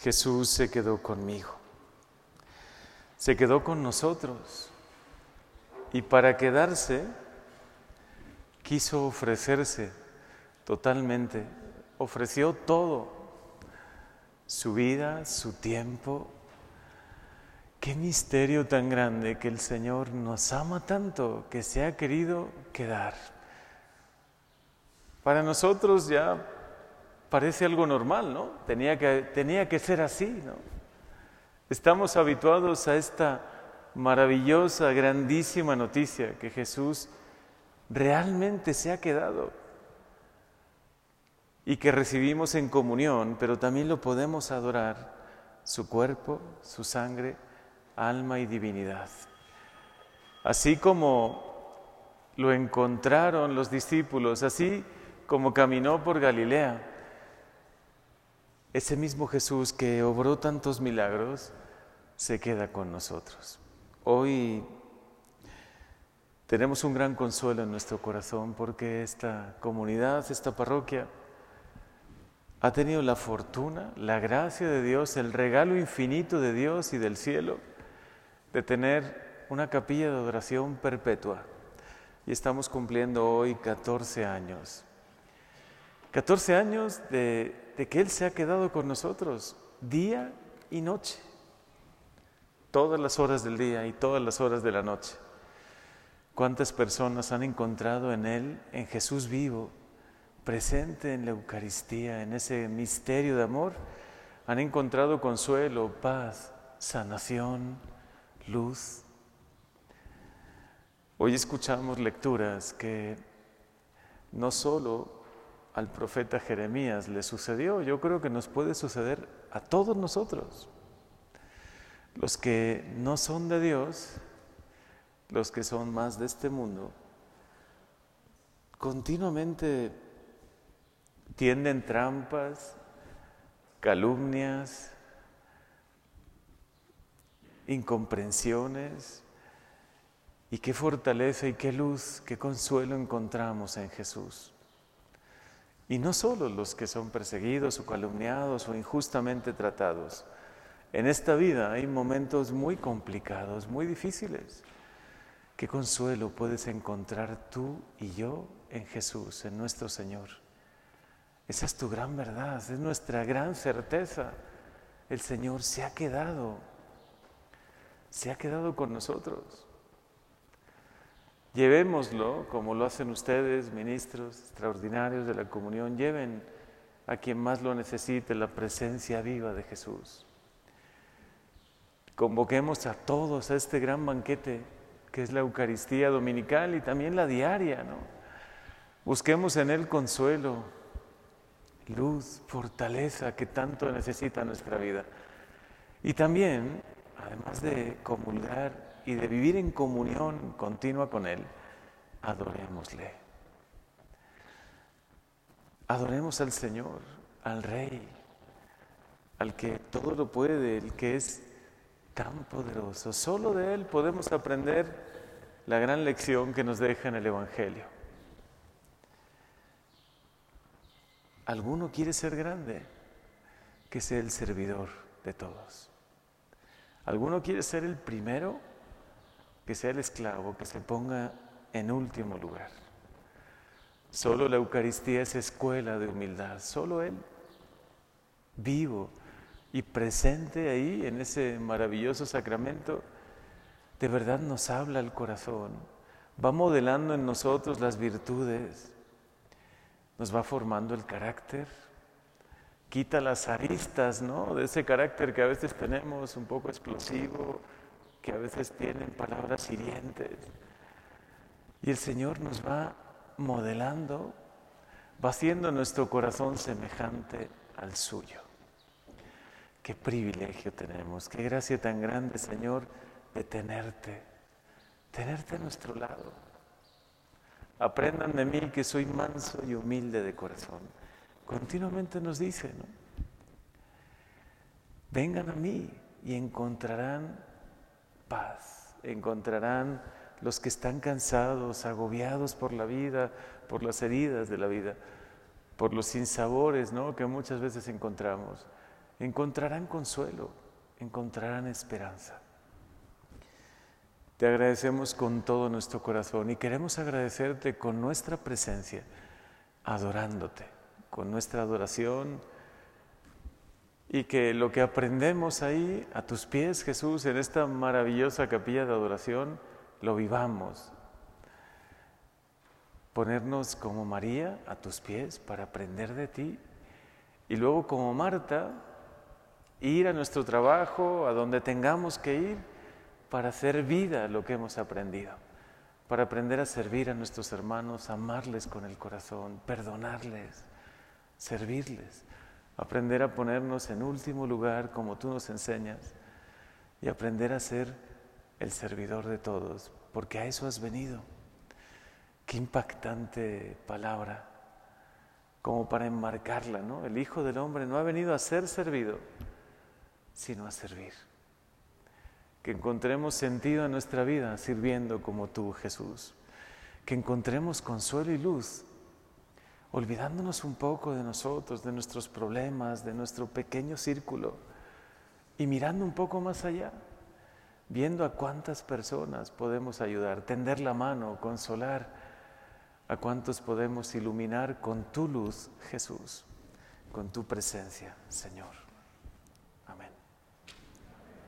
Jesús se quedó conmigo, se quedó con nosotros y para quedarse quiso ofrecerse totalmente, ofreció todo, su vida, su tiempo. Qué misterio tan grande que el Señor nos ama tanto que se ha querido quedar. Para nosotros ya parece algo normal, ¿no? Tenía que, que ser así, ¿no? Estamos habituados a esta maravillosa, grandísima noticia que Jesús realmente se ha quedado y que recibimos en comunión, pero también lo podemos adorar, su cuerpo, su sangre, alma y divinidad. Así como lo encontraron los discípulos, así como caminó por Galilea, ese mismo Jesús que obró tantos milagros se queda con nosotros. Hoy tenemos un gran consuelo en nuestro corazón porque esta comunidad, esta parroquia, ha tenido la fortuna, la gracia de Dios, el regalo infinito de Dios y del cielo de tener una capilla de adoración perpetua. Y estamos cumpliendo hoy 14 años. 14 años de, de que Él se ha quedado con nosotros día y noche todas las horas del día y todas las horas de la noche. ¿Cuántas personas han encontrado en Él, en Jesús vivo, presente en la Eucaristía, en ese misterio de amor? Han encontrado consuelo, paz, sanación, luz. Hoy escuchamos lecturas que no solo al profeta Jeremías le sucedió, yo creo que nos puede suceder a todos nosotros. Los que no son de Dios, los que son más de este mundo, continuamente tienden trampas, calumnias, incomprensiones. Y qué fortaleza y qué luz, qué consuelo encontramos en Jesús. Y no solo los que son perseguidos o calumniados o injustamente tratados, en esta vida hay momentos muy complicados, muy difíciles. ¿Qué consuelo puedes encontrar tú y yo en Jesús, en nuestro Señor? Esa es tu gran verdad, es nuestra gran certeza. El Señor se ha quedado, se ha quedado con nosotros. Llevémoslo, como lo hacen ustedes, ministros extraordinarios de la comunión, lleven a quien más lo necesite la presencia viva de Jesús. Convoquemos a todos a este gran banquete que es la Eucaristía dominical y también la diaria, ¿no? Busquemos en Él consuelo, luz, fortaleza que tanto necesita nuestra vida. Y también, además de comulgar y de vivir en comunión continua con Él, adorémosle. Adoremos al Señor, al Rey, al que todo lo puede, el que es tan poderoso. Solo de Él podemos aprender la gran lección que nos deja en el Evangelio. ¿Alguno quiere ser grande? Que sea el servidor de todos. ¿Alguno quiere ser el primero? Que sea el esclavo, que se ponga en último lugar. Solo la Eucaristía es escuela de humildad, solo Él, vivo, y presente ahí en ese maravilloso sacramento, de verdad nos habla el corazón, va modelando en nosotros las virtudes, nos va formando el carácter, quita las aristas, ¿no? De ese carácter que a veces tenemos un poco explosivo, que a veces tienen palabras hirientes. Y el Señor nos va modelando, va haciendo nuestro corazón semejante al suyo. Qué privilegio tenemos, qué gracia tan grande, Señor, de tenerte, tenerte a nuestro lado. Aprendan de mí que soy manso y humilde de corazón. Continuamente nos dice, ¿no? Vengan a mí y encontrarán paz, encontrarán los que están cansados, agobiados por la vida, por las heridas de la vida, por los sinsabores ¿no? que muchas veces encontramos encontrarán consuelo, encontrarán esperanza. Te agradecemos con todo nuestro corazón y queremos agradecerte con nuestra presencia, adorándote, con nuestra adoración y que lo que aprendemos ahí a tus pies, Jesús, en esta maravillosa capilla de adoración, lo vivamos. Ponernos como María a tus pies para aprender de ti y luego como Marta ir a nuestro trabajo, a donde tengamos que ir, para hacer vida lo que hemos aprendido, para aprender a servir a nuestros hermanos, amarles con el corazón, perdonarles, servirles aprender a ponernos en último lugar como tú nos enseñas y aprender a ser el servidor de todos, porque a eso has venido. Qué impactante palabra, como para enmarcarla, ¿no? El Hijo del Hombre no ha venido a ser servido, sino a servir. Que encontremos sentido en nuestra vida sirviendo como tú, Jesús. Que encontremos consuelo y luz olvidándonos un poco de nosotros, de nuestros problemas, de nuestro pequeño círculo y mirando un poco más allá, viendo a cuántas personas podemos ayudar, tender la mano, consolar, a cuántos podemos iluminar con tu luz, Jesús, con tu presencia, Señor.